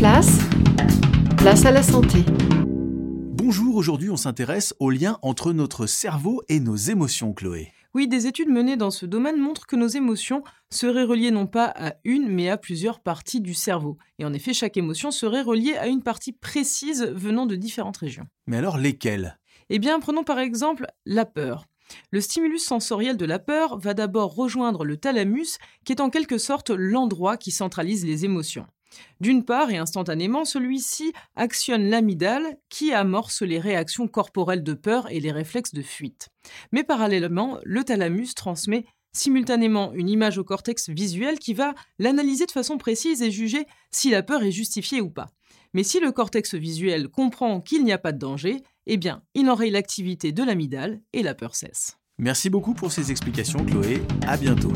place, place à la santé. Bonjour, aujourd'hui on s'intéresse au lien entre notre cerveau et nos émotions, Chloé. Oui, des études menées dans ce domaine montrent que nos émotions seraient reliées non pas à une, mais à plusieurs parties du cerveau. Et en effet, chaque émotion serait reliée à une partie précise venant de différentes régions. Mais alors lesquelles? Eh bien, prenons par exemple la peur. Le stimulus sensoriel de la peur va d'abord rejoindre le thalamus, qui est en quelque sorte l'endroit qui centralise les émotions. D'une part, et instantanément, celui-ci actionne l'amygdale qui amorce les réactions corporelles de peur et les réflexes de fuite. Mais parallèlement, le thalamus transmet simultanément une image au cortex visuel qui va l'analyser de façon précise et juger si la peur est justifiée ou pas. Mais si le cortex visuel comprend qu'il n'y a pas de danger, eh bien, il enraye l'activité de l'amygdale et la peur cesse. Merci beaucoup pour ces explications, Chloé. À bientôt.